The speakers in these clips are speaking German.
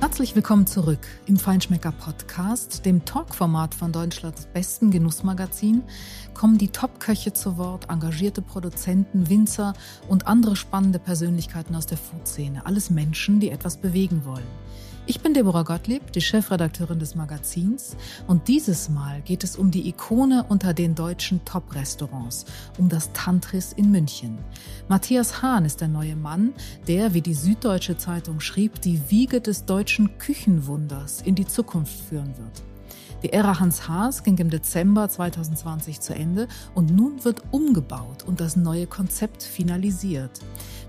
Herzlich willkommen zurück im Feinschmecker Podcast, dem Talkformat von Deutschlands besten Genussmagazin, kommen die Top-Köche zu Wort, engagierte Produzenten, Winzer und andere spannende Persönlichkeiten aus der Food-Szene. Alles Menschen, die etwas bewegen wollen. Ich bin Deborah Gottlieb, die Chefredakteurin des Magazins und dieses Mal geht es um die Ikone unter den deutschen Top-Restaurants, um das Tantris in München. Matthias Hahn ist der neue Mann, der, wie die Süddeutsche Zeitung schrieb, die Wiege des deutschen Küchenwunders in die Zukunft führen wird. Die Ära Hans Haas ging im Dezember 2020 zu Ende und nun wird umgebaut und das neue Konzept finalisiert.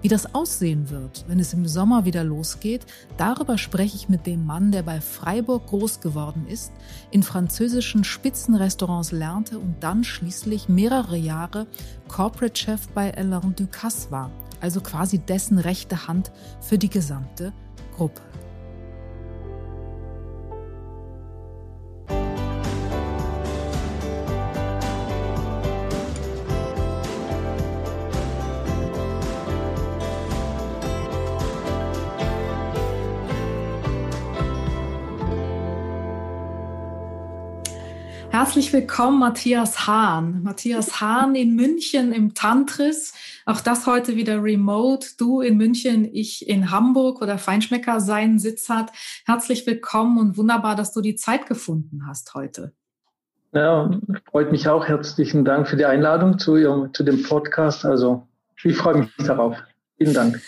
Wie das aussehen wird, wenn es im Sommer wieder losgeht, darüber spreche ich mit dem Mann, der bei Freiburg groß geworden ist, in französischen Spitzenrestaurants lernte und dann schließlich mehrere Jahre Corporate Chef bei Alain Ducasse war, also quasi dessen rechte Hand für die gesamte Gruppe. Herzlich willkommen, Matthias Hahn. Matthias Hahn in München im Tantris. Auch das heute wieder remote. Du in München, ich in Hamburg oder Feinschmecker seinen Sitz hat. Herzlich willkommen und wunderbar, dass du die Zeit gefunden hast heute. Ja, freut mich auch. Herzlichen Dank für die Einladung zu, Ihrem, zu dem Podcast. Also, ich freue mich darauf. Vielen Dank.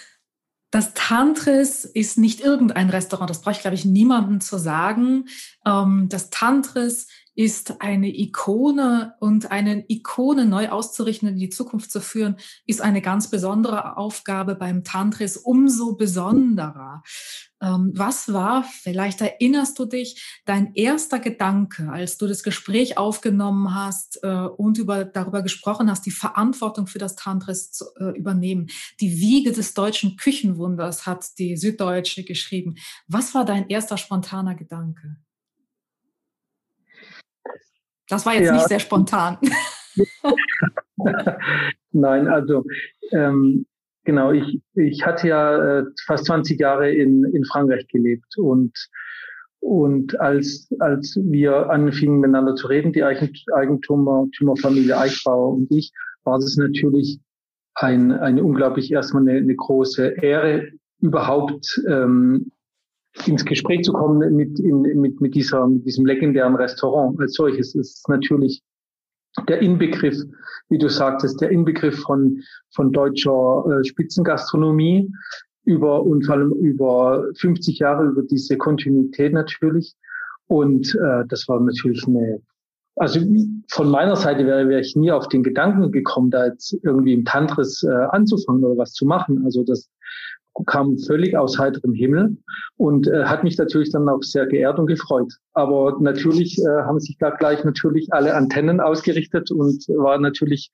Das Tantris ist nicht irgendein Restaurant, das brauche ich, glaube ich, niemandem zu sagen. Ähm, das Tantris ist eine Ikone und eine Ikone neu auszurichten in die Zukunft zu führen, ist eine ganz besondere Aufgabe beim Tantris, umso besonderer. Ähm, was war, vielleicht erinnerst du dich, dein erster Gedanke, als du das Gespräch aufgenommen hast äh, und über, darüber gesprochen hast, die Verantwortung für das Tantris zu äh, übernehmen? Die Wiege des deutschen Küchenwunders hat die Süddeutsche geschrieben. Was war dein erster spontaner Gedanke? Das war jetzt ja. nicht sehr spontan. Nein, also ähm, genau, ich, ich hatte ja äh, fast 20 Jahre in, in Frankreich gelebt und und als, als wir anfingen miteinander zu reden, die Eigentümerfamilie Eichbauer und ich, war es natürlich ein, eine unglaublich erstmal eine, eine große Ehre, überhaupt ähm, ins Gespräch zu kommen mit, in, mit, mit, dieser, mit diesem legendären Restaurant als solches. Es ist natürlich der Inbegriff, wie du sagtest, der Inbegriff von, von deutscher äh, Spitzengastronomie über und vor allem über 50 Jahre über diese Kontinuität natürlich. Und äh, das war natürlich eine, also von meiner Seite wäre, wäre ich nie auf den Gedanken gekommen, da jetzt irgendwie im Tantris äh, anzufangen oder was zu machen. Also das kam völlig aus heiterem Himmel und äh, hat mich natürlich dann auch sehr geehrt und gefreut. Aber natürlich äh, haben sich da gleich natürlich alle Antennen ausgerichtet und war natürlich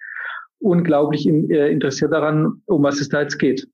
unglaublich in, äh, interessiert daran, um was es da jetzt geht.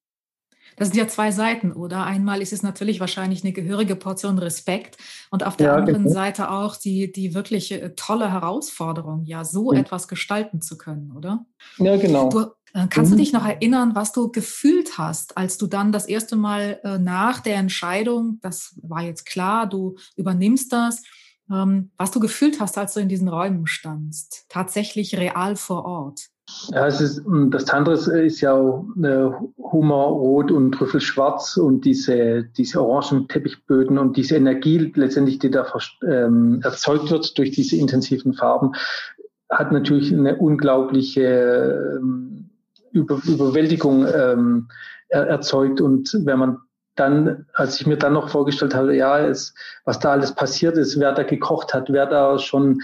Das sind ja zwei Seiten, oder? Einmal ist es natürlich wahrscheinlich eine gehörige Portion Respekt und auf der ja, anderen genau. Seite auch die, die wirklich äh, tolle Herausforderung, ja, so ja. etwas gestalten zu können, oder? Ja, genau. Du, kannst mhm. du dich noch erinnern, was du gefühlt hast, als du dann das erste Mal äh, nach der Entscheidung, das war jetzt klar, du übernimmst das, ähm, was du gefühlt hast, als du in diesen Räumen standst, tatsächlich real vor Ort? Ja, es ist, hm, das Tandres ist ja äh, Hummerrot und Trüffelschwarz und diese, diese orangen Teppichböden und diese Energie letztendlich, die da ähm, erzeugt wird durch diese intensiven Farben, hat natürlich eine unglaubliche ähm, Über Überwältigung ähm, er erzeugt. Und wenn man dann, als ich mir dann noch vorgestellt habe, ja, es, was da alles passiert ist, wer da gekocht hat, wer da schon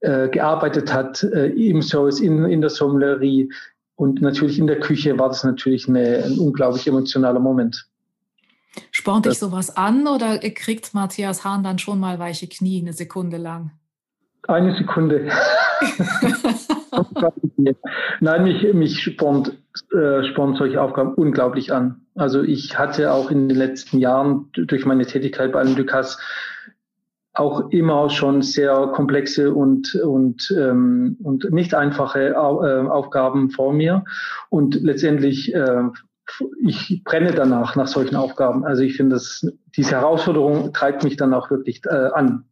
äh, gearbeitet hat äh, im Service, in, in der Sommelerie und natürlich in der Küche war das natürlich eine, ein unglaublich emotionaler Moment. Spornt dich sowas an oder kriegt Matthias Hahn dann schon mal weiche Knie eine Sekunde lang? Eine Sekunde. Nein, mich, mich spornt, äh, spornt solche Aufgaben unglaublich an. Also ich hatte auch in den letzten Jahren durch meine Tätigkeit bei Alain Ducasse auch immer schon sehr komplexe und, und, ähm, und nicht einfache äh, Aufgaben vor mir. Und letztendlich äh, ich brenne danach, nach solchen Aufgaben. Also ich finde, diese Herausforderung treibt mich dann auch wirklich äh, an.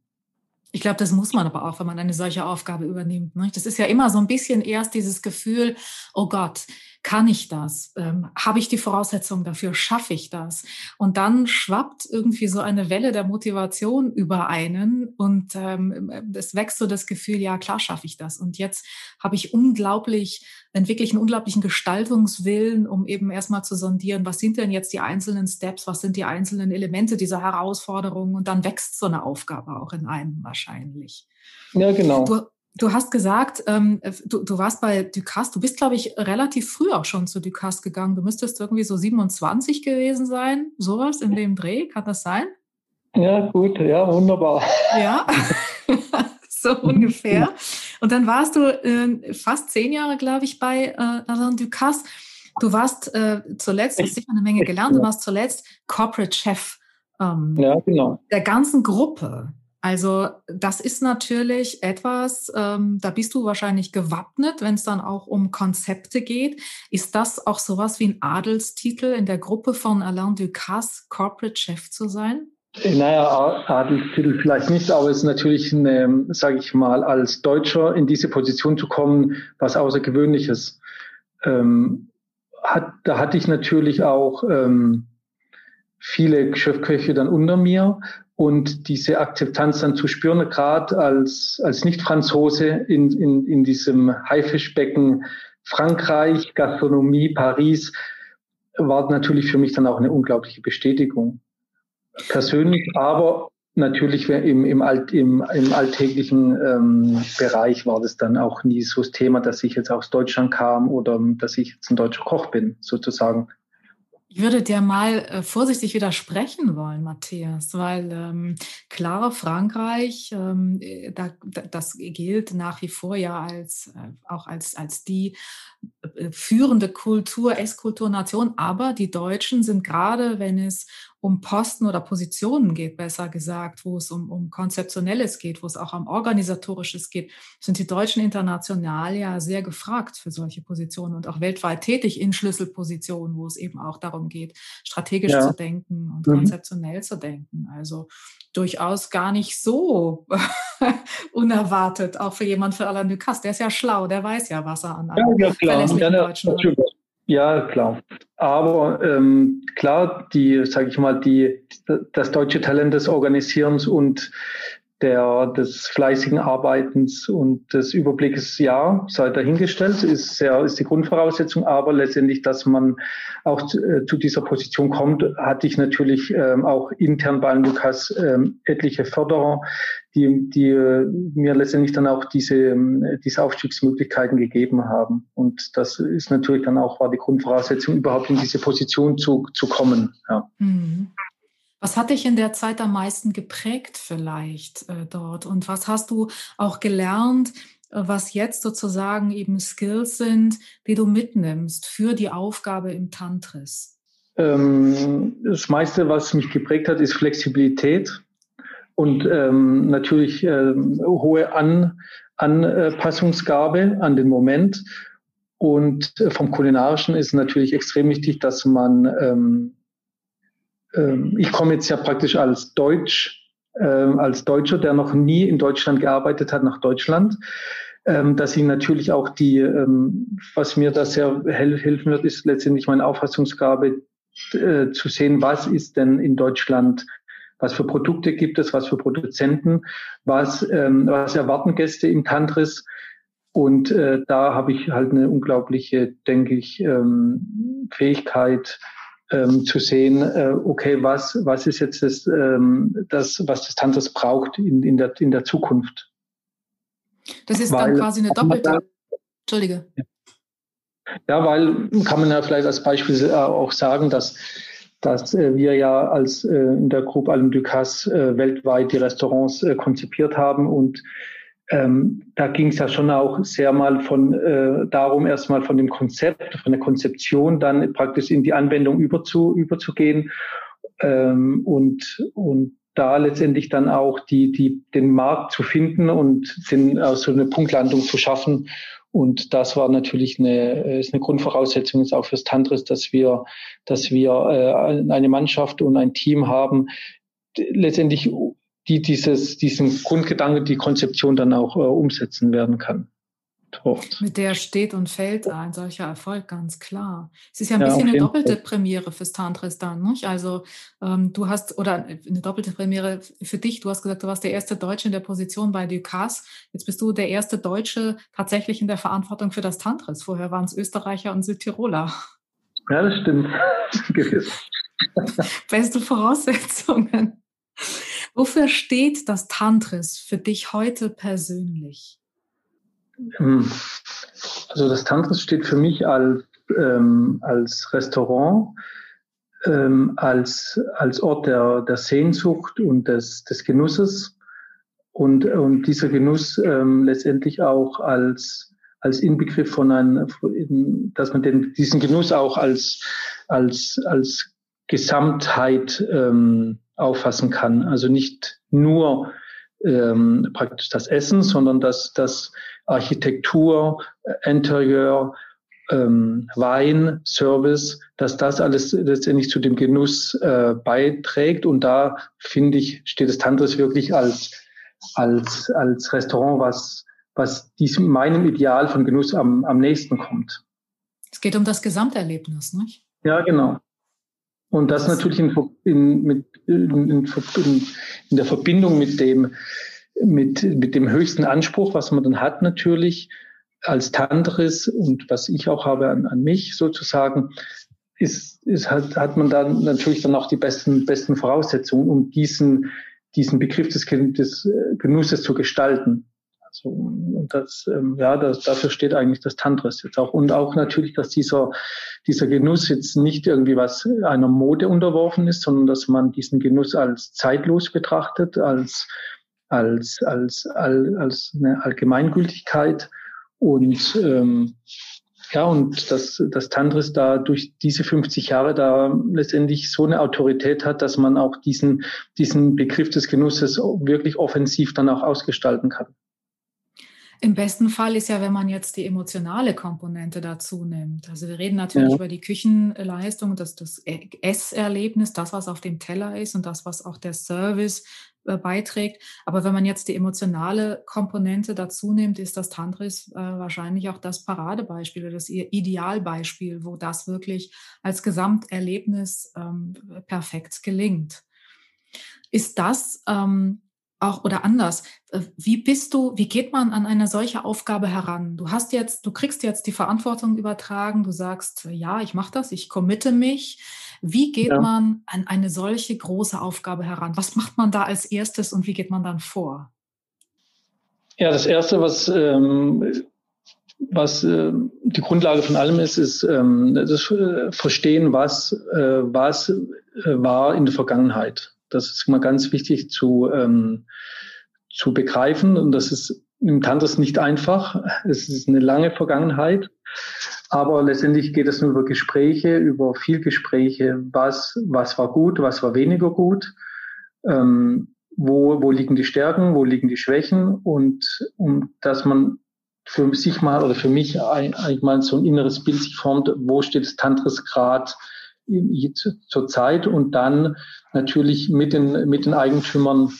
Ich glaube, das muss man aber auch, wenn man eine solche Aufgabe übernimmt. Ne? Das ist ja immer so ein bisschen erst dieses Gefühl, oh Gott, kann ich das? Ähm, Habe ich die Voraussetzungen dafür? Schaffe ich das? Und dann schwappt irgendwie so eine Welle der Motivation über einen und ähm, es wächst so das Gefühl, ja klar schaffe ich das. Und jetzt habe ich unglaublich, entwickle ich einen unglaublichen Gestaltungswillen, um eben erstmal zu sondieren, was sind denn jetzt die einzelnen Steps, was sind die einzelnen Elemente dieser Herausforderungen und dann wächst so eine Aufgabe auch in einem wahrscheinlich. Ja, genau. Du, Du hast gesagt, ähm, du, du warst bei Ducasse. Du bist, glaube ich, relativ früh auch schon zu Ducasse gegangen. Du müsstest irgendwie so 27 gewesen sein, sowas in dem Dreh. Kann das sein? Ja, gut, ja, wunderbar. Ja, so ungefähr. Und dann warst du äh, fast zehn Jahre, glaube ich, bei äh, Alain Ducasse. Du warst äh, zuletzt, du hast sicher eine Menge gelernt, du warst zuletzt Corporate Chef ähm, ja, genau. der ganzen Gruppe. Also das ist natürlich etwas, ähm, da bist du wahrscheinlich gewappnet, wenn es dann auch um Konzepte geht. Ist das auch sowas wie ein Adelstitel in der Gruppe von Alain Ducasse, Corporate Chef zu sein? Naja, Adelstitel vielleicht nicht, aber es ist natürlich, sage ich mal, als Deutscher in diese Position zu kommen, was Außergewöhnliches. Ähm, hat, da hatte ich natürlich auch ähm, viele Chefköche dann unter mir und diese Akzeptanz dann zu spüren, gerade als, als Nicht-Franzose in, in, in diesem Haifischbecken Frankreich, Gastronomie, Paris, war natürlich für mich dann auch eine unglaubliche Bestätigung. Persönlich, aber natürlich im, im, Alt, im, im alltäglichen ähm, Bereich war das dann auch nie so das Thema, dass ich jetzt aus Deutschland kam oder dass ich jetzt ein deutscher Koch bin, sozusagen. Ich würde dir mal äh, vorsichtig widersprechen wollen, Matthias, weil ähm, klar, Frankreich, ähm, äh, da, das gilt nach wie vor ja als äh, auch als, als die äh, führende Kultur, Esskulturnation, aber die Deutschen sind gerade, wenn es um Posten oder Positionen geht, besser gesagt, wo es um, um Konzeptionelles geht, wo es auch um Organisatorisches geht, sind die Deutschen international ja sehr gefragt für solche Positionen und auch weltweit tätig in Schlüsselpositionen, wo es eben auch darum geht, strategisch ja. zu denken und mhm. konzeptionell zu denken. Also durchaus gar nicht so unerwartet, auch für jemand für Alain Ducasse. Der ist ja schlau, der weiß ja, was er an ja, ja, klar. Ja, Deutschen hat. Ja, klar. Aber ähm, klar, die, sage ich mal, die, das deutsche Talent des Organisierens und der, des fleißigen Arbeitens und des Überblickes, ja, sei dahingestellt, ist sehr, ist die Grundvoraussetzung. Aber letztendlich, dass man auch zu, äh, zu dieser Position kommt, hatte ich natürlich ähm, auch intern bei Lukas ähm, etliche Förderer, die, die äh, mir letztendlich dann auch diese, ähm, diese Aufstiegsmöglichkeiten gegeben haben. Und das ist natürlich dann auch, war die Grundvoraussetzung, überhaupt in diese Position zu, zu kommen. Ja. Mhm. Was hat dich in der Zeit am meisten geprägt vielleicht äh, dort? Und was hast du auch gelernt, äh, was jetzt sozusagen eben Skills sind, die du mitnimmst für die Aufgabe im Tantris? Ähm, das meiste, was mich geprägt hat, ist Flexibilität und ähm, natürlich äh, hohe An Anpassungsgabe an den Moment. Und äh, vom Kulinarischen ist natürlich extrem wichtig, dass man ähm, ähm, ich komme jetzt ja praktisch als Deutsch, äh, als Deutscher, der noch nie in Deutschland gearbeitet hat, nach Deutschland. Ähm, dass ich natürlich auch die, ähm, was mir da sehr helfen wird, ist letztendlich meine Auffassungsgabe äh, zu sehen, was ist denn in Deutschland was für Produkte gibt es, was für Produzenten, was, ähm, was erwarten Gäste im Tantris. Und äh, da habe ich halt eine unglaubliche, denke ich, ähm, Fähigkeit, ähm, zu sehen, äh, okay, was, was ist jetzt das, ähm, das was das Tantas braucht in, in, der, in der Zukunft. Das ist weil, dann quasi eine doppelte. Entschuldige. Ja, weil kann man ja vielleicht als Beispiel äh, auch sagen, dass, dass äh, wir ja als äh, in der Gruppe Alain Ducasse äh, weltweit die Restaurants äh, konzipiert haben und ähm, da ging es ja schon auch sehr mal von äh, darum, erstmal von dem Konzept, von der Konzeption dann praktisch in die Anwendung überzu, überzugehen ähm, und, und da letztendlich dann auch die, die, den Markt zu finden und den, also eine Punktlandung zu schaffen. Und das war natürlich eine, ist eine Grundvoraussetzung jetzt auch fürs Tantris, dass wir, dass wir äh, eine Mannschaft und ein Team haben, letztendlich die dieses, diesen Grundgedanke, die Konzeption dann auch äh, umsetzen werden kann. Tocht. Mit der steht und fällt ein solcher Erfolg, ganz klar. Es ist ja ein ja, bisschen eine doppelte Fall. Premiere fürs Tantris dann, nicht? Also ähm, du hast, oder eine doppelte Premiere für dich, du hast gesagt, du warst der erste Deutsche in der Position bei Ducasse. Jetzt bist du der erste Deutsche tatsächlich in der Verantwortung für das Tantris. Vorher waren es Österreicher und Südtiroler. Ja, das stimmt. Beste Voraussetzungen. Wofür steht das Tantris für dich heute persönlich? Hm. Also das Tantris steht für mich als, ähm, als Restaurant, ähm, als, als Ort der, der Sehnsucht und des, des Genusses und, und dieser Genuss ähm, letztendlich auch als, als Inbegriff von einem, dass man den, diesen Genuss auch als, als, als Gesamtheit ähm, auffassen kann. Also nicht nur ähm, praktisch das Essen, sondern dass das Architektur, Interieur, ähm, Wein, Service, dass das alles letztendlich zu dem Genuss äh, beiträgt. Und da finde ich, steht das Tantris wirklich als, als, als Restaurant, was, was diesem, meinem Ideal von Genuss am, am nächsten kommt. Es geht um das Gesamterlebnis, nicht? Ja, genau. Und das, natürlich in, in, mit, in, in, in der Verbindung mit dem, mit, mit dem höchsten Anspruch, was man dann hat natürlich als Tantris und was ich auch habe an, an mich sozusagen, ist, ist hat, hat man dann natürlich dann auch die besten, besten Voraussetzungen, um diesen, diesen Begriff des, des Genusses zu gestalten. Also, und das, ähm, ja, das, dafür steht eigentlich das Tantris jetzt auch. Und auch natürlich, dass dieser, dieser Genuss jetzt nicht irgendwie was einer Mode unterworfen ist, sondern dass man diesen Genuss als zeitlos betrachtet, als, als, als, als, als eine Allgemeingültigkeit. Und ähm, ja, und dass das Tantris da durch diese 50 Jahre da letztendlich so eine Autorität hat, dass man auch diesen, diesen Begriff des Genusses wirklich offensiv dann auch ausgestalten kann. Im besten Fall ist ja, wenn man jetzt die emotionale Komponente dazu nimmt. Also wir reden natürlich ja. über die Küchenleistung, das, das Esserlebnis, das, was auf dem Teller ist und das, was auch der Service äh, beiträgt. Aber wenn man jetzt die emotionale Komponente dazu nimmt, ist das Tantris äh, wahrscheinlich auch das Paradebeispiel oder das Idealbeispiel, wo das wirklich als Gesamterlebnis ähm, perfekt gelingt. Ist das ähm, auch oder anders. Äh, wie bist du, wie geht man an eine solche Aufgabe heran? Du hast jetzt, du kriegst jetzt die Verantwortung übertragen, du sagst, ja, ich mache das, ich committe mich. Wie geht ja. man an eine solche große Aufgabe heran? Was macht man da als erstes und wie geht man dann vor? Ja, das erste, was, ähm, was äh, die Grundlage von allem ist, ist ähm, das Verstehen, was, äh, was äh, war in der Vergangenheit. Das ist mal ganz wichtig zu, ähm, zu begreifen. Und das ist im Tantris nicht einfach. Es ist eine lange Vergangenheit. Aber letztendlich geht es nur über Gespräche, über viel Gespräche. Was, was war gut, was war weniger gut? Ähm, wo, wo liegen die Stärken, wo liegen die Schwächen? Und, und dass man für sich mal oder für mich eigentlich mal so ein inneres Bild sich formt, wo steht das Tantris gerade zur Zeit und dann natürlich mit den, mit den Eigentümern,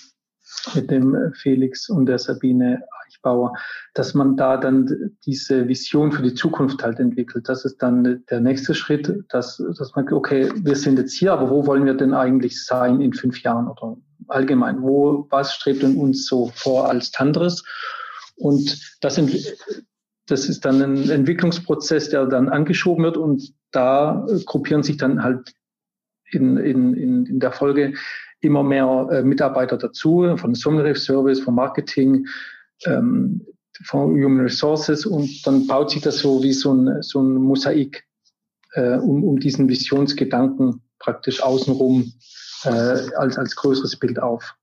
mit dem Felix und der Sabine Eichbauer, dass man da dann diese Vision für die Zukunft halt entwickelt. Das ist dann der nächste Schritt, dass, dass man, okay, wir sind jetzt hier, aber wo wollen wir denn eigentlich sein in fünf Jahren oder allgemein? Wo, was strebt denn uns so vor als Tantris? Und das sind, das ist dann ein Entwicklungsprozess, der dann angeschoben wird und da gruppieren sich dann halt in, in, in, in der Folge immer mehr äh, Mitarbeiter dazu, von Sommelier Service, vom Marketing, ähm, von Human Resources und dann baut sich das so wie so ein, so ein Mosaik äh, um, um diesen Visionsgedanken praktisch außenrum äh, als, als größeres Bild auf.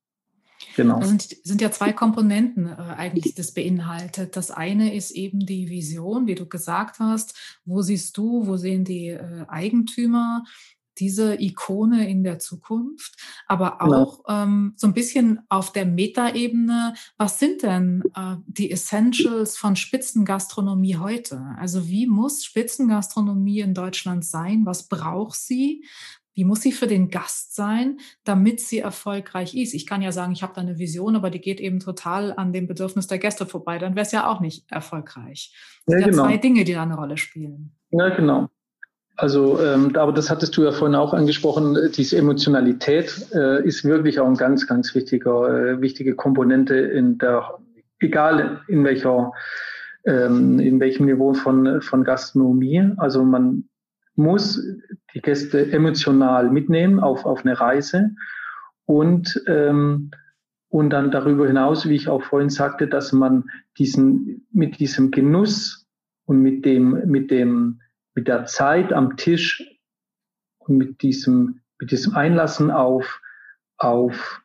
Genau. Das sind, sind ja zwei Komponenten äh, eigentlich, das beinhaltet. Das eine ist eben die Vision, wie du gesagt hast. Wo siehst du, wo sehen die äh, Eigentümer diese Ikone in der Zukunft, aber genau. auch genau. ähm, so ein bisschen auf der Metaebene, was sind denn äh, die Essentials von Spitzengastronomie heute? Also wie muss Spitzengastronomie in Deutschland sein? Was braucht sie? Wie muss sie für den Gast sein, damit sie erfolgreich ist? Ich kann ja sagen, ich habe da eine Vision, aber die geht eben total an dem Bedürfnis der Gäste vorbei. Dann wäre es ja auch nicht erfolgreich. Das ja, genau. zwei Dinge, die da eine Rolle spielen. Ja, genau. Also, ähm, aber das hattest du ja vorhin auch angesprochen. Diese Emotionalität äh, ist wirklich auch ein ganz, ganz wichtiger, äh, wichtige Komponente in der, egal in welcher, ähm, in welchem Niveau von von Gastronomie. Also man muss die Gäste emotional mitnehmen auf, auf eine Reise und, ähm, und dann darüber hinaus, wie ich auch vorhin sagte, dass man diesen, mit diesem Genuss und mit dem, mit dem, mit der Zeit am Tisch und mit diesem, mit diesem Einlassen auf, auf,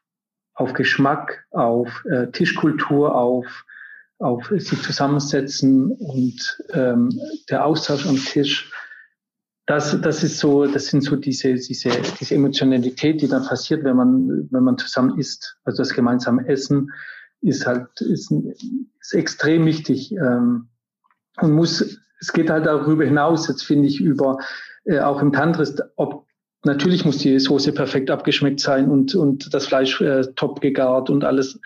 auf Geschmack, auf äh, Tischkultur, auf, auf sich zusammensetzen und ähm, der Austausch am Tisch, das, das ist so, das sind so diese, diese, diese Emotionalität, die dann passiert, wenn man, wenn man zusammen isst. Also das gemeinsame Essen ist halt, ist, ist extrem wichtig, ähm, und muss, es geht halt darüber hinaus, jetzt finde ich, über, äh, auch im Tantris, ob, natürlich muss die Soße perfekt abgeschmeckt sein und, und das Fleisch äh, top gegart und alles.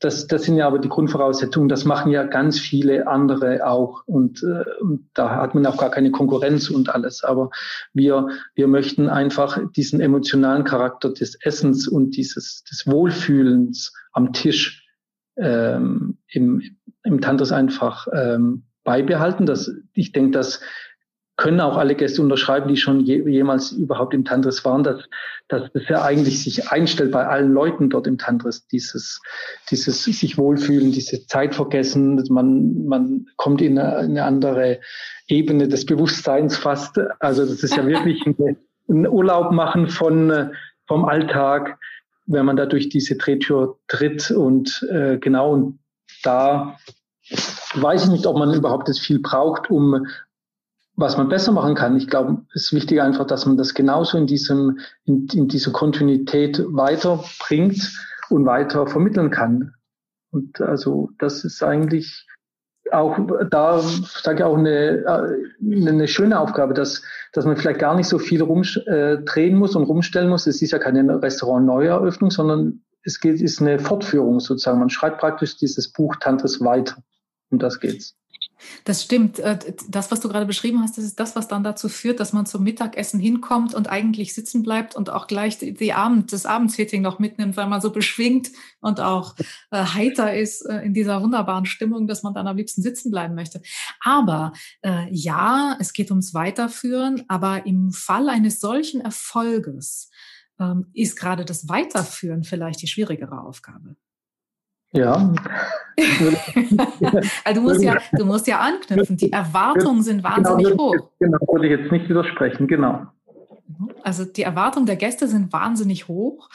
Das, das sind ja aber die Grundvoraussetzungen. Das machen ja ganz viele andere auch. Und, äh, und da hat man auch gar keine Konkurrenz und alles. Aber wir, wir möchten einfach diesen emotionalen Charakter des Essens und dieses des Wohlfühlens am Tisch ähm, im, im Tantris einfach ähm, beibehalten. Das, ich denke, dass können auch alle Gäste unterschreiben, die schon je, jemals überhaupt im Tantris waren, dass, dass das ja eigentlich sich einstellt bei allen Leuten dort im Tantris, dieses, dieses sich wohlfühlen, diese Zeit vergessen, man, man kommt in eine, eine andere Ebene des Bewusstseins fast. Also das ist ja wirklich ein, ein Urlaub machen von, vom Alltag, wenn man da durch diese Drehtür tritt und äh, genau und da weiß ich nicht, ob man überhaupt das viel braucht, um was man besser machen kann. Ich glaube, es ist wichtig einfach, dass man das genauso in diesem, in, in dieser Kontinuität weiterbringt und weiter vermitteln kann. Und also das ist eigentlich auch da sage ich auch eine, eine schöne Aufgabe, dass, dass man vielleicht gar nicht so viel rumdrehen äh, muss und rumstellen muss. Es ist ja keine Restaurant-Neueröffnung, sondern es geht, ist eine Fortführung sozusagen. Man schreibt praktisch dieses Buch Tantris weiter. Um das geht's. Das stimmt. Äh, das, was du gerade beschrieben hast, das ist das, was dann dazu führt, dass man zum Mittagessen hinkommt und eigentlich sitzen bleibt und auch gleich die Abend, das Abendsitting noch mitnimmt, weil man so beschwingt und auch äh, heiter ist äh, in dieser wunderbaren Stimmung, dass man dann am liebsten sitzen bleiben möchte. Aber äh, ja, es geht ums Weiterführen, aber im Fall eines solchen Erfolges ähm, ist gerade das Weiterführen vielleicht die schwierigere Aufgabe. Ja. also du musst ja, du musst ja anknüpfen. Die Erwartungen sind genau, wahnsinnig genau, hoch. Genau, wollte ich jetzt nicht widersprechen, genau. Also die Erwartungen der Gäste sind wahnsinnig hoch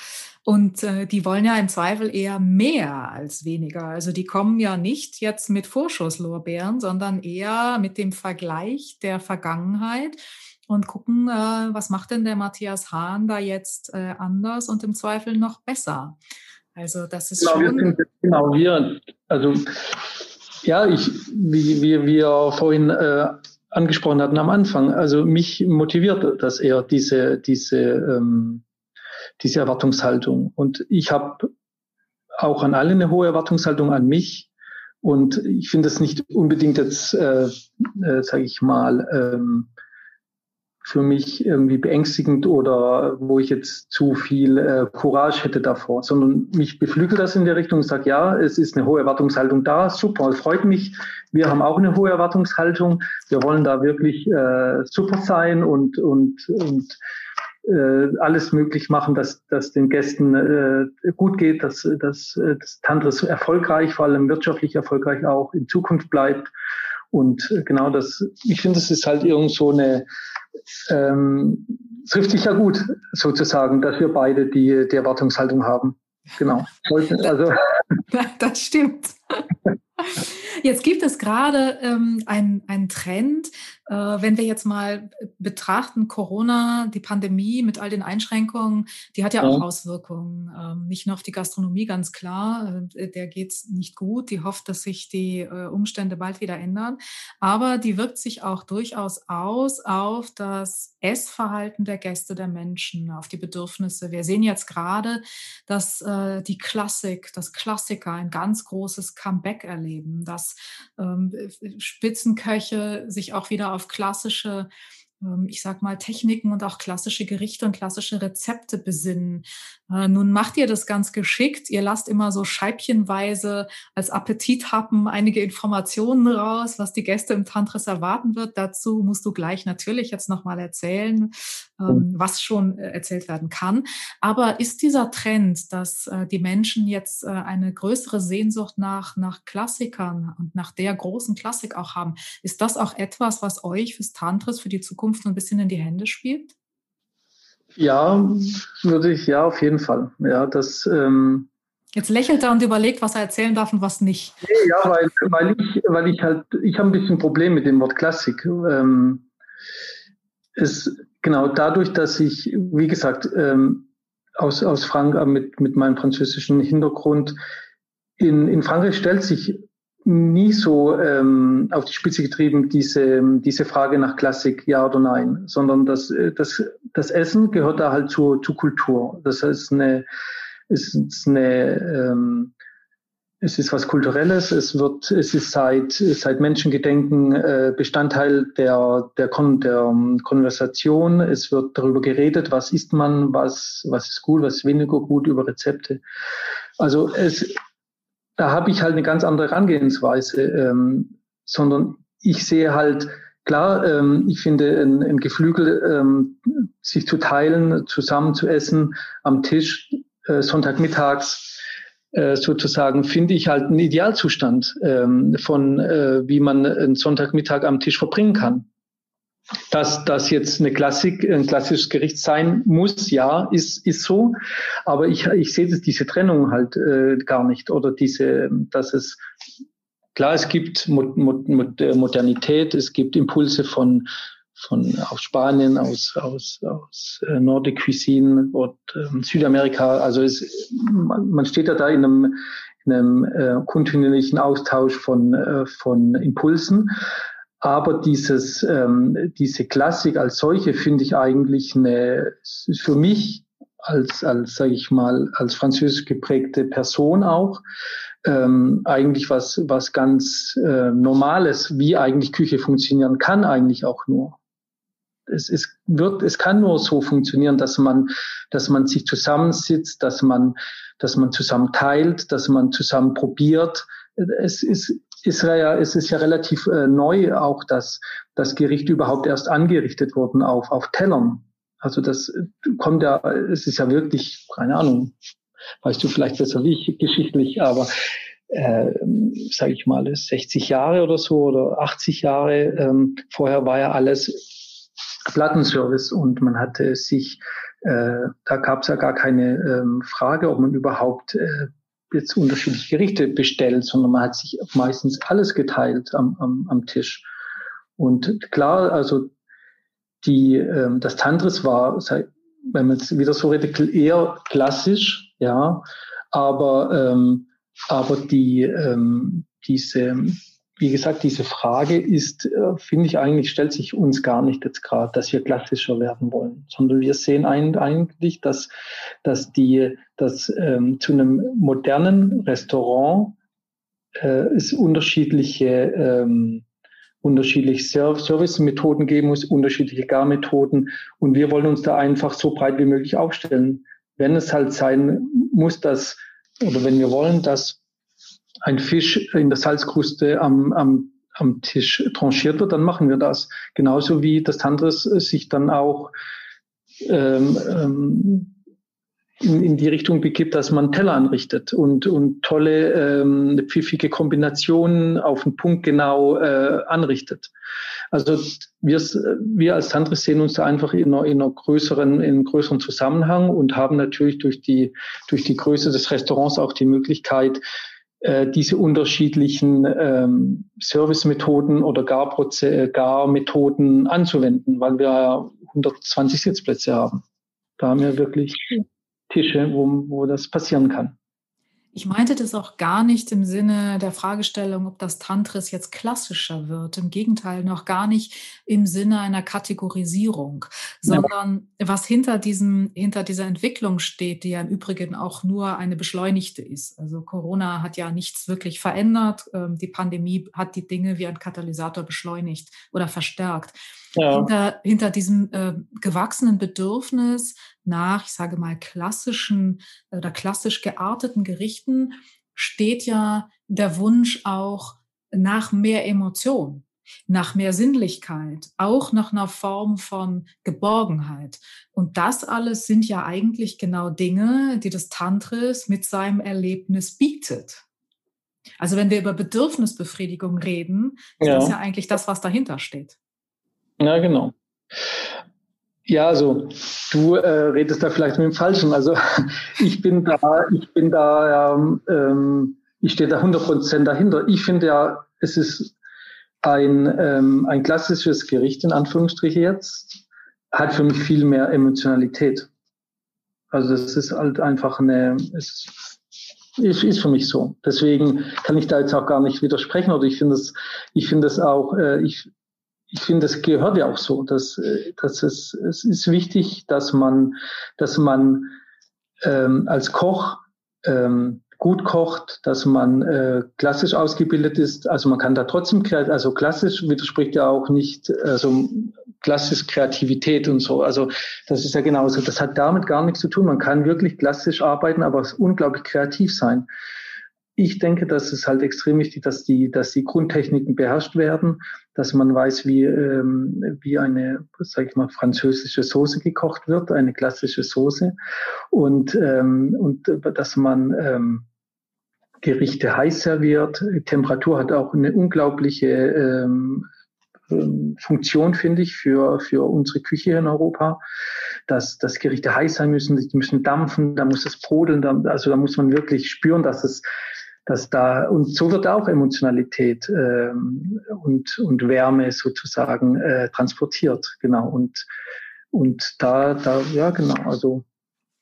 und äh, die wollen ja im Zweifel eher mehr als weniger. Also die kommen ja nicht jetzt mit Vorschusslorbeeren, sondern eher mit dem Vergleich der Vergangenheit und gucken, äh, was macht denn der Matthias Hahn da jetzt äh, anders und im Zweifel noch besser. Also das ist genau, schon. Wir sind, genau, wir, also ja, ich, wie, wie wir vorhin äh, angesprochen hatten am Anfang, also mich motiviert das eher, diese, diese, ähm, diese Erwartungshaltung. Und ich habe auch an alle eine hohe Erwartungshaltung an mich. Und ich finde es nicht unbedingt jetzt, äh, äh, sage ich mal, ähm, für mich irgendwie beängstigend oder wo ich jetzt zu viel äh, Courage hätte davor, sondern mich beflügelt das in der Richtung und sage, ja, es ist eine hohe Erwartungshaltung da, super, freut mich. Wir haben auch eine hohe Erwartungshaltung. Wir wollen da wirklich äh, super sein und, und, und äh, alles möglich machen, dass, dass den Gästen äh, gut geht, dass, dass, äh, dass Tantris erfolgreich, vor allem wirtschaftlich erfolgreich auch in Zukunft bleibt. Und äh, genau das, ich finde, es ist halt irgend so eine ähm, trifft sich ja gut, sozusagen, dass wir beide die, die Erwartungshaltung haben. Genau. Also. Das stimmt. Jetzt gibt es gerade ähm, einen, Trend, Äh, wenn wir jetzt mal betrachten, Corona, die Pandemie mit all den Einschränkungen, die hat ja, ja. auch Auswirkungen. Ähm, nicht nur auf die Gastronomie, ganz klar. Äh, der geht's nicht gut. Die hofft, dass sich die äh, Umstände bald wieder ändern. Aber die wirkt sich auch durchaus aus auf das Essverhalten der Gäste, der Menschen, auf die Bedürfnisse. Wir sehen jetzt gerade, dass äh, die Klassik, das Klassiker ein ganz großes Comeback erleben, dass ähm, Spitzenköche sich auch wieder auf klassische ähm, ich sag mal, Techniken und auch klassische Gerichte und klassische Rezepte besinnen. Äh, nun macht ihr das ganz geschickt. Ihr lasst immer so scheibchenweise als Appetithappen einige Informationen raus, was die Gäste im Tantris erwarten wird. Dazu musst du gleich natürlich jetzt nochmal erzählen, was schon äh, erzählt werden kann. Aber ist dieser Trend, dass äh, die Menschen jetzt eine größere Sehnsucht nach, nach Klassikern und nach der großen Klassik auch haben, ist das auch etwas, was euch fürs Tantris, für die Zukunft ein bisschen in die Hände spielt? Ja, würde ich, ja, auf jeden Fall. Ja, das. Ähm, Jetzt lächelt er und überlegt, was er erzählen darf und was nicht. Ja, weil, weil ich, weil ich halt, ich habe ein bisschen ein Problem mit dem Wort Klassik. Ähm, es, genau dadurch, dass ich, wie gesagt, ähm, aus, aus Frankreich mit, mit meinem französischen Hintergrund, in, in Frankreich stellt sich nie so ähm, auf die Spitze getrieben, diese, diese Frage nach Klassik, ja oder nein, sondern das, äh, das, das Essen gehört da halt zur, zur Kultur. Das heißt, eine, ist eine, ähm, es ist was Kulturelles, es wird, es ist seit, seit Menschengedenken äh, Bestandteil der, der, Kon der Konversation. Es wird darüber geredet, was isst man, was, was ist gut, was ist weniger gut, über Rezepte. Also es, da habe ich halt eine ganz andere Herangehensweise, ähm, sondern ich sehe halt, klar, ähm, ich finde ein, ein Geflügel, ähm, sich zu teilen, zusammen zu essen am Tisch, äh, Sonntagmittags, sozusagen, finde ich halt einen Idealzustand ähm, von, äh, wie man einen Sonntagmittag am Tisch verbringen kann. Dass das jetzt eine Klassik, ein klassisches Gericht sein muss, ja, ist, ist so. Aber ich, ich sehe diese Trennung halt äh, gar nicht. Oder diese, dass es klar, es gibt Mo Mo Modernität, es gibt Impulse von von aus Spanien, aus aus aus äh, Nordic Cuisine und äh, Südamerika. Also es, man, man steht ja da in einem in einem äh, kontinuierlichen Austausch von äh, von Impulsen. Aber dieses, ähm, diese Klassik als solche finde ich eigentlich eine, für mich als, als sage ich mal, als französisch geprägte Person auch, ähm, eigentlich was, was ganz äh, Normales, wie eigentlich Küche funktionieren kann, eigentlich auch nur. Es, es wird, es kann nur so funktionieren, dass man, dass man sich zusammensitzt, dass man, dass man zusammen teilt, dass man zusammen probiert. Es ist, ist ja, es ist ja relativ äh, neu auch, dass das Gericht überhaupt erst angerichtet wurden auf, auf Tellern. Also das kommt ja, es ist ja wirklich, keine Ahnung, weißt du vielleicht besser wie ich geschichtlich, aber äh, sage ich mal, 60 Jahre oder so oder 80 Jahre. Ähm, vorher war ja alles Plattenservice und man hatte sich, äh, da gab es ja gar keine ähm, Frage, ob man überhaupt äh, jetzt unterschiedliche Gerichte bestellt, sondern man hat sich meistens alles geteilt am, am, am Tisch. Und klar, also die, ähm, das Tantris war, wenn man es wieder so redet, eher klassisch, ja, aber, ähm, aber die, ähm, diese, wie gesagt, diese Frage ist, äh, finde ich eigentlich, stellt sich uns gar nicht jetzt gerade, dass wir klassischer werden wollen, sondern wir sehen eigentlich, dass, dass die, dass ähm, zu einem modernen Restaurant äh, es unterschiedliche ähm, unterschiedliche Service-Methoden geben muss, unterschiedliche Garmethoden. Und wir wollen uns da einfach so breit wie möglich aufstellen. Wenn es halt sein muss, dass, oder wenn wir wollen, dass ein Fisch in der Salzkruste am, am, am Tisch tranchiert wird, dann machen wir das. Genauso wie das Tantris sich dann auch ähm, ähm, in, in die Richtung begibt, dass man Teller anrichtet und, und tolle, ähm, pfiffige Kombinationen auf den Punkt genau äh, anrichtet. Also wir, wir als Tantris sehen uns da einfach in einer, in einer größeren, in einem größeren Zusammenhang und haben natürlich durch die, durch die Größe des Restaurants auch die Möglichkeit, äh, diese unterschiedlichen ähm, Servicemethoden oder Garproze Garmethoden anzuwenden, weil wir 120 Sitzplätze haben. Da haben wir wirklich Tische, wo, wo das passieren kann. Ich meinte das auch gar nicht im Sinne der Fragestellung, ob das Tantris jetzt klassischer wird. Im Gegenteil, noch gar nicht im Sinne einer Kategorisierung, sondern ja. was hinter diesem, hinter dieser Entwicklung steht, die ja im Übrigen auch nur eine beschleunigte ist. Also Corona hat ja nichts wirklich verändert. Ähm, die Pandemie hat die Dinge wie ein Katalysator beschleunigt oder verstärkt. Ja. Hinter, hinter diesem äh, gewachsenen Bedürfnis nach, ich sage mal, klassischen oder klassisch gearteten Gerichten steht ja der Wunsch auch nach mehr Emotion, nach mehr Sinnlichkeit, auch nach einer Form von Geborgenheit. Und das alles sind ja eigentlich genau Dinge, die das Tantris mit seinem Erlebnis bietet. Also wenn wir über Bedürfnisbefriedigung reden, ja. ist das ja eigentlich das, was dahinter steht. Ja, genau. Ja, also du äh, redest da vielleicht mit dem Falschen. Also ich bin da, ich bin da, ähm, ich stehe da 100 Prozent dahinter. Ich finde ja, es ist ein, ähm, ein klassisches Gericht, in Anführungsstriche jetzt, hat für mich viel mehr Emotionalität. Also das ist halt einfach eine, es ist, ist für mich so. Deswegen kann ich da jetzt auch gar nicht widersprechen oder ich finde es, ich finde es auch, äh, ich, ich finde, es gehört ja auch so, dass, äh, dass es, es ist wichtig, dass man, dass man ähm, als Koch ähm, gut kocht, dass man äh, klassisch ausgebildet ist. Also man kann da trotzdem, also klassisch widerspricht ja auch nicht, also klassisch Kreativität und so. Also das ist ja genauso. Das hat damit gar nichts zu tun. Man kann wirklich klassisch arbeiten, aber unglaublich kreativ sein ich denke, dass es halt extrem wichtig, dass die, dass die Grundtechniken beherrscht werden, dass man weiß, wie, ähm, wie eine, sag ich mal, französische Soße gekocht wird, eine klassische Soße und, ähm, und dass man ähm, Gerichte heiß serviert. Temperatur hat auch eine unglaubliche ähm, ähm Funktion, finde ich, für, für unsere Küche in Europa, dass, dass Gerichte heiß sein müssen, die müssen dampfen, da muss es brodeln, da, also da muss man wirklich spüren, dass es dass da und so wird auch Emotionalität ähm, und und Wärme sozusagen äh, transportiert genau. Und und da da ja genau also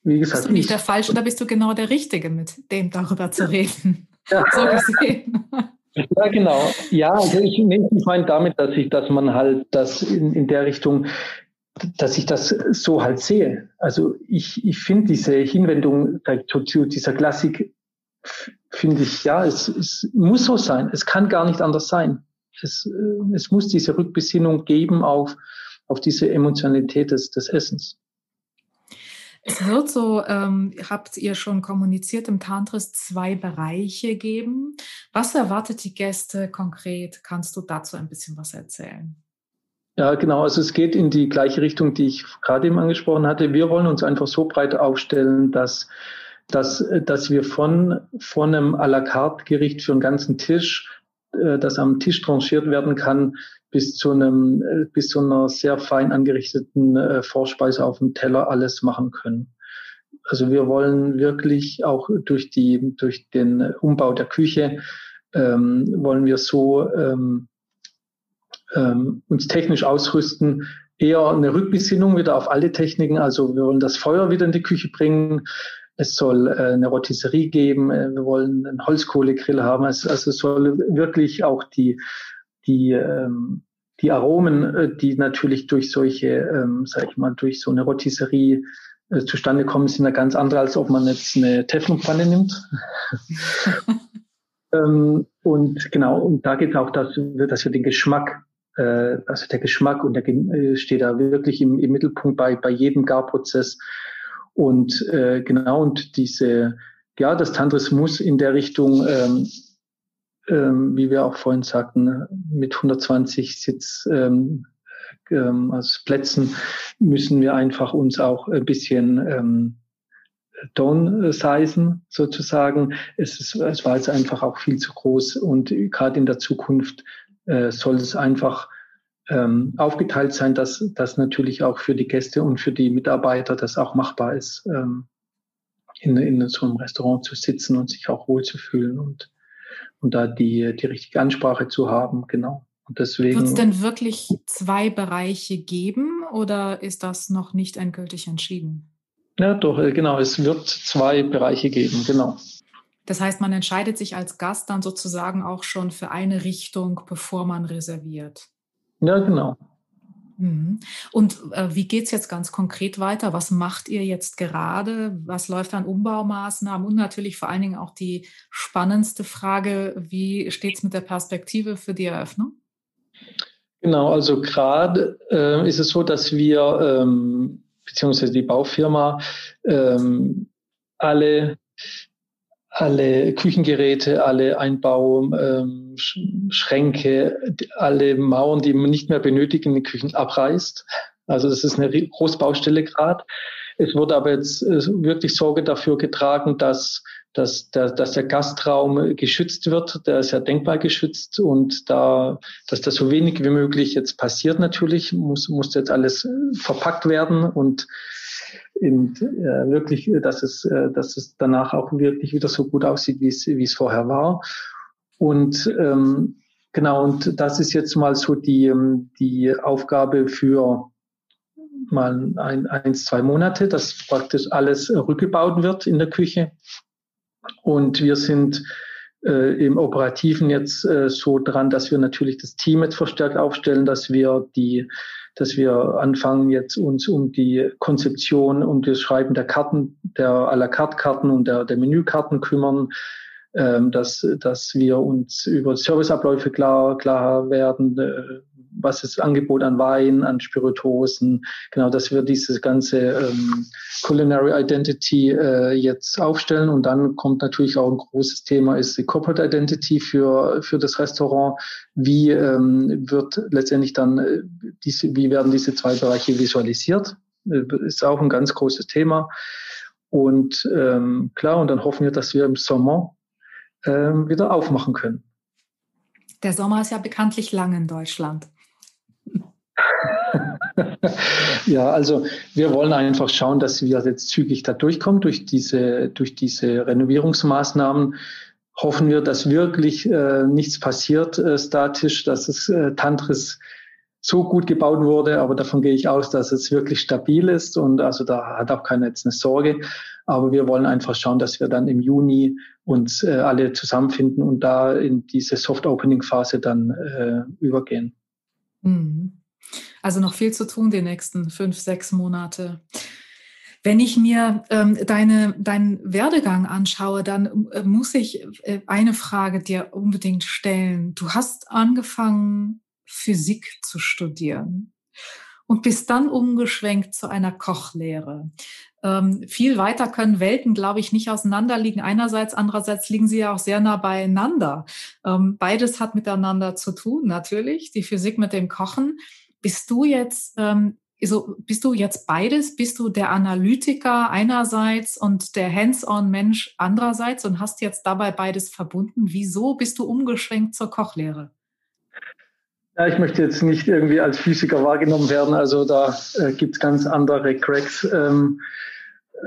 wie gesagt bist du nicht ich, der falsche da bist du genau der richtige mit dem darüber zu reden? Ja. so gesehen. Ja genau. Ja also ich nehme es mein damit dass ich dass man halt das in, in der Richtung dass ich das so halt sehe. Also ich, ich finde diese Hinwendung zu dieser Klassik finde ich, ja, es, es muss so sein. Es kann gar nicht anders sein. Es, äh, es muss diese Rückbesinnung geben auf, auf diese Emotionalität des, des Essens. Es wird so, ähm, habt ihr schon kommuniziert, im Tantris zwei Bereiche geben. Was erwartet die Gäste konkret? Kannst du dazu ein bisschen was erzählen? Ja, genau. Also es geht in die gleiche Richtung, die ich gerade eben angesprochen hatte. Wir wollen uns einfach so breit aufstellen, dass dass, dass wir von, von einem à la carte Gericht für einen ganzen Tisch, äh, das am Tisch tranchiert werden kann, bis zu einem, äh, bis zu einer sehr fein angerichteten äh, Vorspeise auf dem Teller alles machen können. Also wir wollen wirklich auch durch die, durch den Umbau der Küche, ähm, wollen wir so ähm, ähm, uns technisch ausrüsten, eher eine Rückbesinnung wieder auf alle Techniken. Also wir wollen das Feuer wieder in die Küche bringen. Es soll äh, eine Rotisserie geben. Äh, wir wollen einen Holzkohlegrill haben. Also, also es soll wirklich auch die, die, ähm, die Aromen, äh, die natürlich durch solche, ähm, sag ich mal, durch so eine Rotisserie äh, zustande kommen, sind ja ganz andere, als ob man jetzt eine Teflonpfanne nimmt. ähm, und genau, und da geht es auch, dass, dass wir den Geschmack äh, also der Geschmack und der steht da wirklich im, im Mittelpunkt bei, bei jedem Garprozess. Und äh, genau, und diese, ja, das Tantris muss in der Richtung, ähm, ähm, wie wir auch vorhin sagten, mit 120 Sitz, ähm, ähm, also Plätzen müssen wir einfach uns auch ein bisschen ähm, downsizen sozusagen. Es, ist, es war jetzt einfach auch viel zu groß und gerade in der Zukunft äh, soll es einfach ähm, aufgeteilt sein, dass das natürlich auch für die Gäste und für die Mitarbeiter das auch machbar ist, ähm, in, in so einem Restaurant zu sitzen und sich auch wohlzufühlen und und da die, die richtige Ansprache zu haben, genau. Und deswegen. Wird es denn wirklich zwei Bereiche geben oder ist das noch nicht endgültig entschieden? Ja, doch, äh, genau. Es wird zwei Bereiche geben, genau. Das heißt, man entscheidet sich als Gast dann sozusagen auch schon für eine Richtung, bevor man reserviert. Ja, genau. Mhm. Und äh, wie geht es jetzt ganz konkret weiter? Was macht ihr jetzt gerade? Was läuft an Umbaumaßnahmen? Und natürlich vor allen Dingen auch die spannendste Frage, wie steht es mit der Perspektive für die Eröffnung? Genau, also gerade äh, ist es so, dass wir, ähm, beziehungsweise die Baufirma, ähm, alle alle Küchengeräte, alle Einbauschränke, ähm, alle Mauern, die man nicht mehr benötigt in den Küchen abreißt. Also das ist eine Großbaustelle gerade. Es wurde aber jetzt wirklich Sorge dafür getragen, dass, dass, der, dass der Gastraum geschützt wird. Der ist ja denkbar geschützt und da, dass das so wenig wie möglich jetzt passiert natürlich, muss, muss jetzt alles verpackt werden und in, äh, wirklich, dass es, äh, dass es danach auch wirklich wieder so gut aussieht, wie es, wie es vorher war. Und ähm, genau, und das ist jetzt mal so die, ähm, die Aufgabe für mal ein, eins, zwei Monate, dass praktisch alles rückgebaut wird in der Küche. Und wir sind äh, im Operativen jetzt äh, so dran, dass wir natürlich das Team jetzt verstärkt aufstellen, dass wir die dass wir anfangen jetzt uns um die Konzeption, um das Schreiben der Karten, der à la carte Karten und der, der Menükarten kümmern, ähm, dass, dass wir uns über Serviceabläufe klar, klar werden, äh, was ist Angebot an Wein, an Spirituosen, genau, dass wir diese ganze ähm, Culinary Identity äh, jetzt aufstellen und dann kommt natürlich auch ein großes Thema, ist die Corporate Identity für, für das Restaurant. Wie ähm, wird letztendlich dann äh, diese, wie werden diese zwei Bereiche visualisiert? Äh, ist auch ein ganz großes Thema. Und ähm, klar, und dann hoffen wir, dass wir im Sommer ähm, wieder aufmachen können. Der Sommer ist ja bekanntlich lang in Deutschland. Ja, also wir wollen einfach schauen, dass wir jetzt zügig da durchkommen durch diese, durch diese Renovierungsmaßnahmen. Hoffen wir, dass wirklich äh, nichts passiert äh, statisch, dass es äh, Tantris so gut gebaut wurde, aber davon gehe ich aus, dass es wirklich stabil ist und also da hat auch keiner jetzt eine Sorge. Aber wir wollen einfach schauen, dass wir dann im Juni uns äh, alle zusammenfinden und da in diese Soft-Opening-Phase dann äh, übergehen. Mhm. Also noch viel zu tun die nächsten fünf, sechs Monate. Wenn ich mir ähm, deine, deinen Werdegang anschaue, dann äh, muss ich äh, eine Frage dir unbedingt stellen. Du hast angefangen Physik zu studieren und bist dann umgeschwenkt zu einer Kochlehre. Ähm, viel weiter können Welten, glaube ich, nicht auseinanderliegen. Einerseits, andererseits liegen sie ja auch sehr nah beieinander. Ähm, beides hat miteinander zu tun, natürlich. Die Physik mit dem Kochen. Bist du jetzt ähm, so, bist du jetzt beides? Bist du der Analytiker einerseits und der Hands-on-Mensch andererseits und hast jetzt dabei beides verbunden? Wieso bist du umgeschwenkt zur Kochlehre? Ja, ich möchte jetzt nicht irgendwie als Physiker wahrgenommen werden. Also da äh, gibt es ganz andere Cracks. Ähm,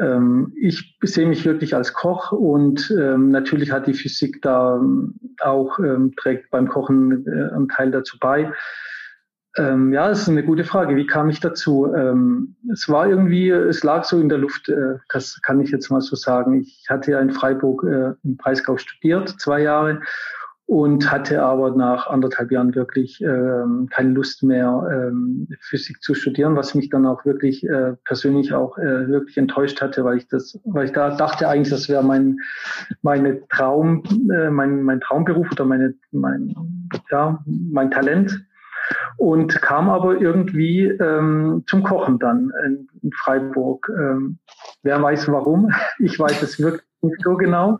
ähm, ich sehe mich wirklich als Koch und ähm, natürlich hat die Physik da ähm, auch, ähm, trägt beim Kochen äh, einen Teil dazu bei. Ähm, ja, das ist eine gute Frage. Wie kam ich dazu? es war irgendwie, es lag so in der Luft, äh, das kann ich jetzt mal so sagen. Ich hatte ja in Freiburg äh, im Breisgau studiert, zwei Jahre und hatte aber nach anderthalb Jahren wirklich ähm, keine Lust mehr, ähm, Physik zu studieren, was mich dann auch wirklich äh, persönlich auch äh, wirklich enttäuscht hatte, weil ich das, weil ich da dachte eigentlich, das wäre mein meine Traum, äh, mein mein Traumberuf oder meine mein ja mein Talent und kam aber irgendwie ähm, zum Kochen dann in, in Freiburg. Ähm, wer weiß warum? Ich weiß es wirklich nicht so genau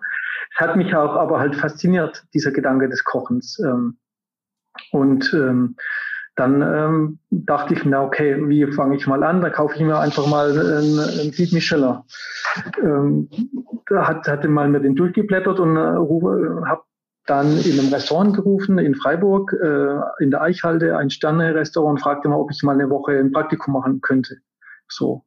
es hat mich auch aber halt fasziniert, dieser Gedanke des Kochens. Ähm, und ähm, dann ähm, dachte ich mir, okay, wie fange ich mal an? Da kaufe ich mir einfach mal einen, einen Guide Michelin. Ähm, da hat, hatte mal mir den durchgeblättert und äh, habe dann in einem Restaurant gerufen in Freiburg, äh, in der Eichhalde, ein Sterne-Restaurant, fragte mal, ob ich mal eine Woche ein Praktikum machen könnte. So.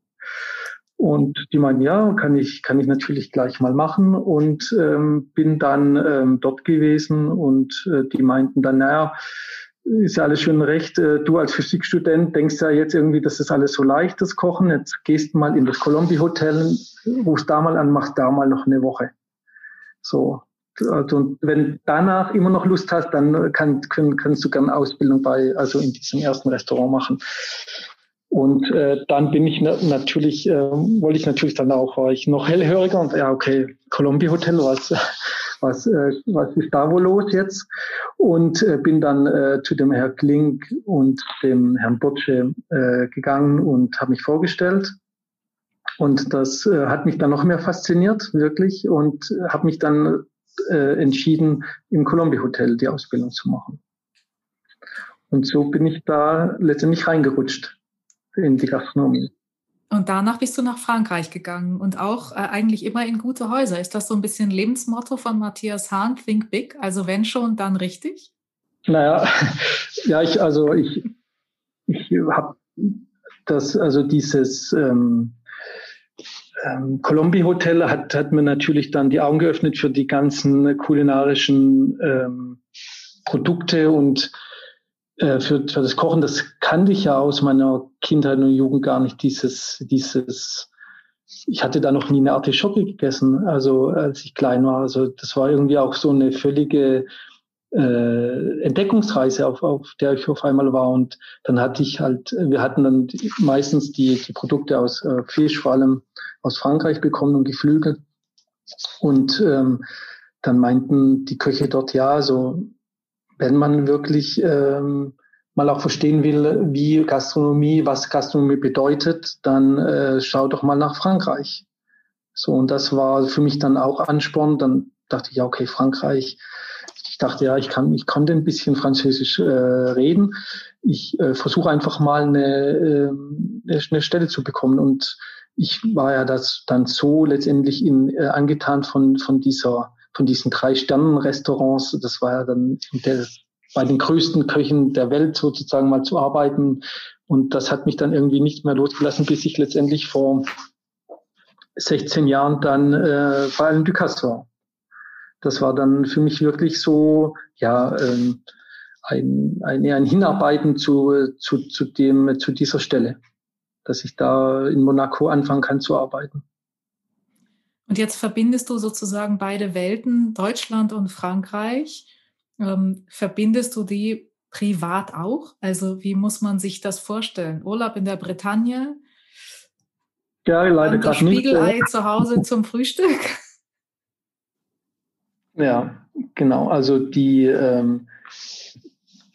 Und die meinen, ja, kann ich, kann ich natürlich gleich mal machen und ähm, bin dann ähm, dort gewesen und äh, die meinten dann, naja, ist ja alles schön recht. Äh, du als Physikstudent denkst ja jetzt irgendwie, das ist alles so leicht, das Kochen. Jetzt gehst mal in das Colombi Hotel, rufst da mal an, machst da mal noch eine Woche. So. Also, wenn danach immer noch Lust hast, dann kann, kann, kannst du gerne Ausbildung bei, also in diesem ersten Restaurant machen. Und äh, dann bin ich natürlich, äh, wollte ich natürlich dann auch, war ich noch hellhöriger und ja, okay, Colombi Hotel, was, was, äh, was ist da wohl los jetzt? Und äh, bin dann äh, zu dem Herrn Klink und dem Herrn Botsche äh, gegangen und habe mich vorgestellt. Und das äh, hat mich dann noch mehr fasziniert, wirklich, und habe mich dann äh, entschieden, im Colombi Hotel die Ausbildung zu machen. Und so bin ich da letztendlich reingerutscht in die Gastronomie. Und danach bist du nach Frankreich gegangen und auch äh, eigentlich immer in gute Häuser. Ist das so ein bisschen Lebensmotto von Matthias Hahn, Think Big? Also wenn schon, dann richtig? Naja, ja, ich, also ich, ich habe das, also dieses ähm, ähm, Colombi Hotel hat, hat mir natürlich dann die Augen geöffnet für die ganzen kulinarischen ähm, Produkte und äh, für, für das Kochen, das kannte ich ja aus meiner Kindheit und Jugend gar nicht, dieses, dieses, ich hatte da noch nie eine Artischocke gegessen, also als ich klein war. Also das war irgendwie auch so eine völlige äh, Entdeckungsreise, auf, auf der ich auf einmal war. Und dann hatte ich halt, wir hatten dann meistens die, die Produkte aus äh, Fisch, vor allem aus Frankreich bekommen und Geflügel. Und ähm, dann meinten die Köche dort, ja, so wenn man wirklich ähm, mal auch verstehen will, wie Gastronomie, was Gastronomie bedeutet, dann äh, schau doch mal nach Frankreich. So, und das war für mich dann auch Ansporn. Dann dachte ich, ja, okay, Frankreich. Ich dachte, ja, ich kann, ich konnte ein bisschen Französisch äh, reden. Ich äh, versuche einfach mal eine, äh, eine Stelle zu bekommen. Und ich war ja das dann so letztendlich in, äh, angetan von, von dieser von diesen drei Sternen-Restaurants, das war ja dann der, bei den größten Köchen der Welt sozusagen mal zu arbeiten. Und das hat mich dann irgendwie nicht mehr losgelassen, bis ich letztendlich vor 16 Jahren dann äh, bei Alain Ducasse war. Das war dann für mich wirklich so, ja, ähm, ein, ein, ein Hinarbeiten zu, zu, zu, dem, zu dieser Stelle, dass ich da in Monaco anfangen kann zu arbeiten. Und jetzt verbindest du sozusagen beide Welten, Deutschland und Frankreich. Ähm, verbindest du die privat auch? Also wie muss man sich das vorstellen? Urlaub in der Bretagne? Ja, leider gerade nicht. Spiegelei zu Hause zum Frühstück? Ja, genau. Also die, ähm,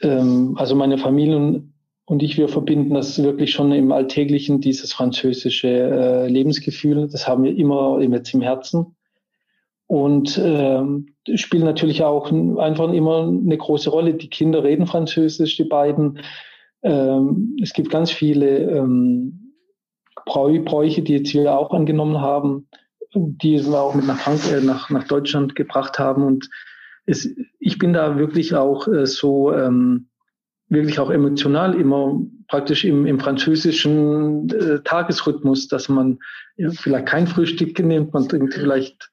ähm, also meine Familie und ich, wir verbinden das wirklich schon im Alltäglichen, dieses französische äh, Lebensgefühl. Das haben wir immer jetzt im Herzen. Und ähm, spielen natürlich auch einfach immer eine große Rolle. Die Kinder reden Französisch, die beiden. Ähm, es gibt ganz viele ähm, Bräuche, die jetzt wir auch angenommen haben, die wir auch mit nach, Frank äh, nach, nach Deutschland gebracht haben. Und es, ich bin da wirklich auch äh, so ähm, wirklich auch emotional immer praktisch im, im französischen äh, Tagesrhythmus, dass man ja, vielleicht kein Frühstück nimmt, man trinkt vielleicht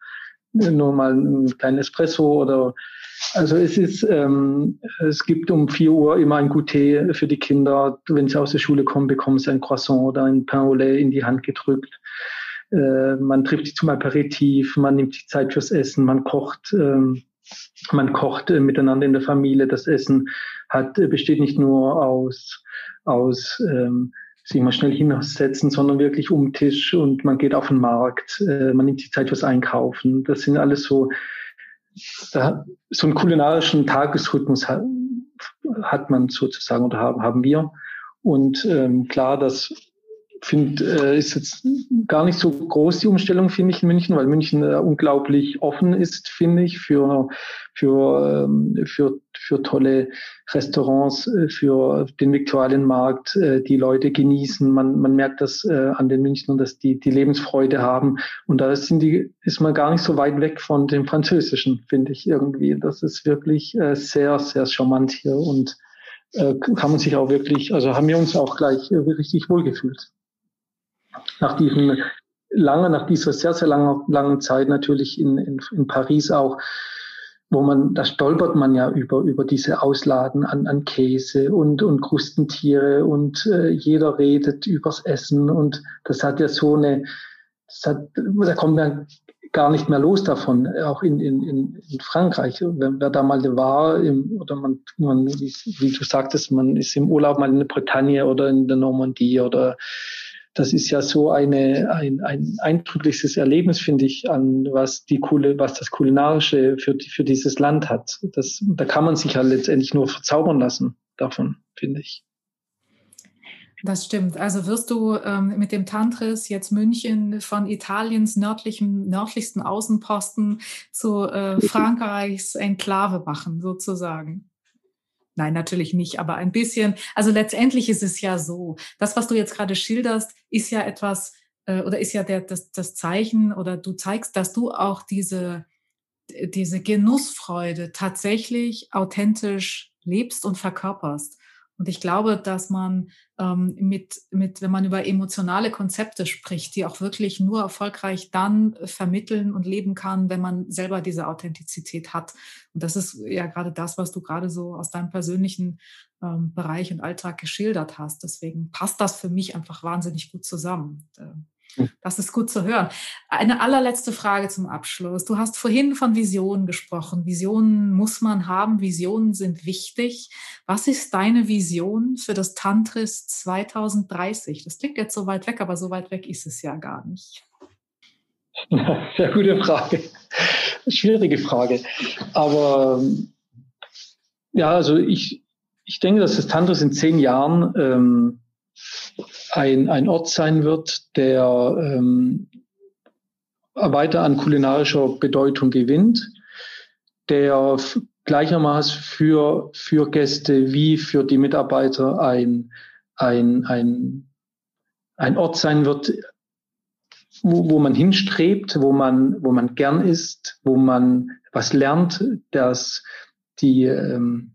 nur mal ein kleines Espresso oder also es ist, ähm, es gibt um vier Uhr immer ein Goûter für die Kinder. Wenn sie aus der Schule kommen, bekommen sie ein Croissant oder ein Pain au lait in die Hand gedrückt. Äh, man trifft sich zum Aperitif, man nimmt sich Zeit fürs Essen, man kocht. Ähm, man kocht äh, miteinander in der Familie. Das Essen hat, äh, besteht nicht nur aus, aus ähm, sich mal schnell hinsetzen, sondern wirklich um den Tisch und man geht auf den Markt, äh, man nimmt die Zeit fürs Einkaufen. Das sind alles so, da, so einen kulinarischen Tagesrhythmus hat, hat man sozusagen oder haben, haben wir. Und ähm, klar, das finde, äh, ist jetzt gar nicht so groß die Umstellung, finde ich, in München, weil München äh, unglaublich offen ist, finde ich, für, für, ähm, für, für tolle Restaurants, äh, für den Viktualienmarkt. Äh, die Leute genießen. Man, man merkt das äh, an den Münchnern, dass die, die Lebensfreude haben. Und da sind die, ist man gar nicht so weit weg von dem Französischen, finde ich irgendwie. Das ist wirklich äh, sehr, sehr charmant hier und äh, kann man sich auch wirklich, also haben wir uns auch gleich äh, richtig wohlgefühlt nach diesem lange, nach dieser sehr, sehr langen, langen Zeit natürlich in, in, in Paris auch, wo man, da stolpert man ja über, über diese Ausladen an, an Käse und, und Krustentiere und äh, jeder redet übers Essen und das hat ja so eine, das hat, da kommt man gar nicht mehr los davon, auch in, in, in Frankreich. Wer, wer da mal war, im, oder man, man wie, wie du sagtest, man ist im Urlaub mal in der Bretagne oder in der Normandie oder das ist ja so eine, ein, ein eindrückliches Erlebnis, finde ich, an was die coole, was das Kulinarische für, für dieses Land hat. Das, da kann man sich ja letztendlich nur verzaubern lassen davon, finde ich. Das stimmt. Also wirst du ähm, mit dem Tantris jetzt München von Italiens nördlichem, nördlichsten Außenposten zu äh, Frankreichs Enklave machen, sozusagen. Nein, natürlich nicht, aber ein bisschen. Also letztendlich ist es ja so, das, was du jetzt gerade schilderst, ist ja etwas äh, oder ist ja der, das, das Zeichen oder du zeigst, dass du auch diese, diese Genussfreude tatsächlich authentisch lebst und verkörperst. Und ich glaube, dass man ähm, mit, mit, wenn man über emotionale Konzepte spricht, die auch wirklich nur erfolgreich dann vermitteln und leben kann, wenn man selber diese Authentizität hat. Und das ist ja gerade das, was du gerade so aus deinem persönlichen ähm, Bereich und Alltag geschildert hast. Deswegen passt das für mich einfach wahnsinnig gut zusammen. Das ist gut zu hören. Eine allerletzte Frage zum Abschluss. Du hast vorhin von Visionen gesprochen. Visionen muss man haben. Visionen sind wichtig. Was ist deine Vision für das Tantris 2030? Das klingt jetzt so weit weg, aber so weit weg ist es ja gar nicht. Sehr gute Frage. Schwierige Frage. Aber ja, also ich, ich denke, dass das Tantris in zehn Jahren ähm, ein, ein Ort sein wird, der ähm, weiter an kulinarischer Bedeutung gewinnt, der gleichermaßen für, für Gäste wie für die Mitarbeiter ein, ein, ein, ein Ort sein wird, wo, wo man hinstrebt, wo man, wo man gern ist, wo man was lernt, dass die, ähm,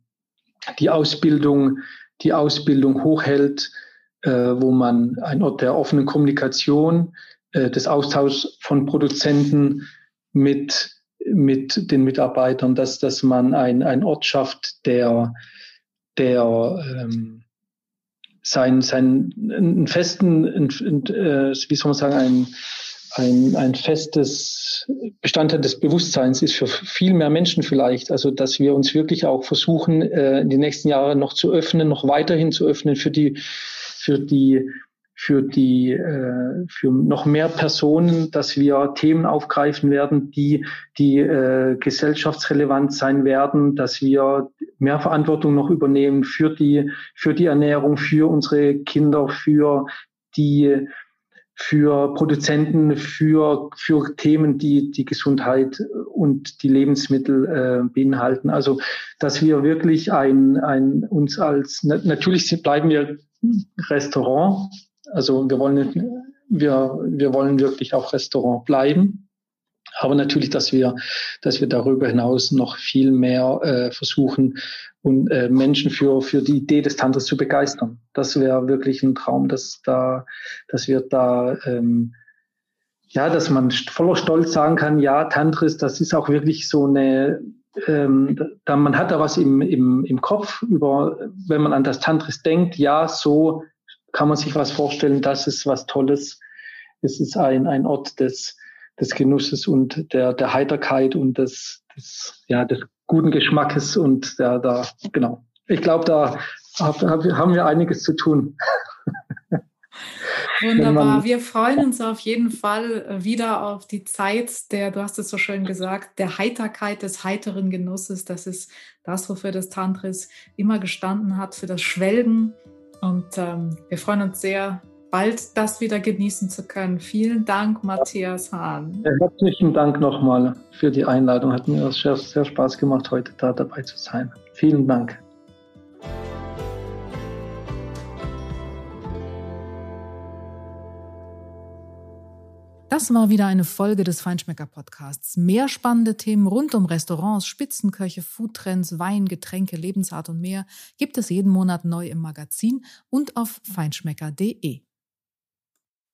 die Ausbildung, die Ausbildung hochhält, äh, wo man ein Ort der offenen Kommunikation, äh, des Austauschs von Produzenten mit, mit den Mitarbeitern, dass, dass man ein, ein Ort schafft, der, der ähm, sein, sein einen festen, ein, äh, wie soll man sagen, ein, ein, ein festes Bestandteil des Bewusstseins ist für viel mehr Menschen vielleicht. Also dass wir uns wirklich auch versuchen, äh, in den nächsten Jahren noch zu öffnen, noch weiterhin zu öffnen für die für die für die äh, für noch mehr Personen, dass wir Themen aufgreifen werden, die die äh, gesellschaftsrelevant sein werden, dass wir mehr Verantwortung noch übernehmen für die für die Ernährung, für unsere Kinder, für die für Produzenten, für, für Themen, die die Gesundheit und die Lebensmittel äh, beinhalten. Also, dass wir wirklich ein, ein uns als, natürlich bleiben wir Restaurant. Also wir wollen, wir, wir wollen wirklich auch Restaurant bleiben. Aber natürlich, dass wir, dass wir darüber hinaus noch viel mehr äh, versuchen und äh, Menschen für, für die Idee des Tantras zu begeistern. Das wäre wirklich ein Traum, dass da, dass wir da, ähm, ja, dass man voller Stolz sagen kann, ja, Tantris, das ist auch wirklich so eine, ähm, da, man hat da was im, im, im Kopf über, wenn man an das Tantris denkt, ja, so kann man sich was vorstellen, das ist was Tolles. Es ist ein, ein Ort des, des Genusses und der, der Heiterkeit und des, des, ja, des guten Geschmackes und der, da, genau. Ich glaube, da hab, hab, haben wir einiges zu tun. Wunderbar. Wir freuen uns auf jeden Fall äh, wieder auf die Zeit der, du hast es so schön gesagt, der Heiterkeit, des heiteren Genusses. Das ist das, wofür das Tantris immer gestanden hat, für das Schwelgen. Und ähm, wir freuen uns sehr, bald das wieder genießen zu können. Vielen Dank, Matthias Hahn. Herzlichen Dank nochmal für die Einladung. Hat mir sehr, sehr Spaß gemacht, heute da dabei zu sein. Vielen Dank. Das war wieder eine Folge des Feinschmecker Podcasts. Mehr spannende Themen rund um Restaurants, Spitzenköche, Foodtrends, Wein, Getränke, Lebensart und mehr gibt es jeden Monat neu im Magazin und auf feinschmecker.de.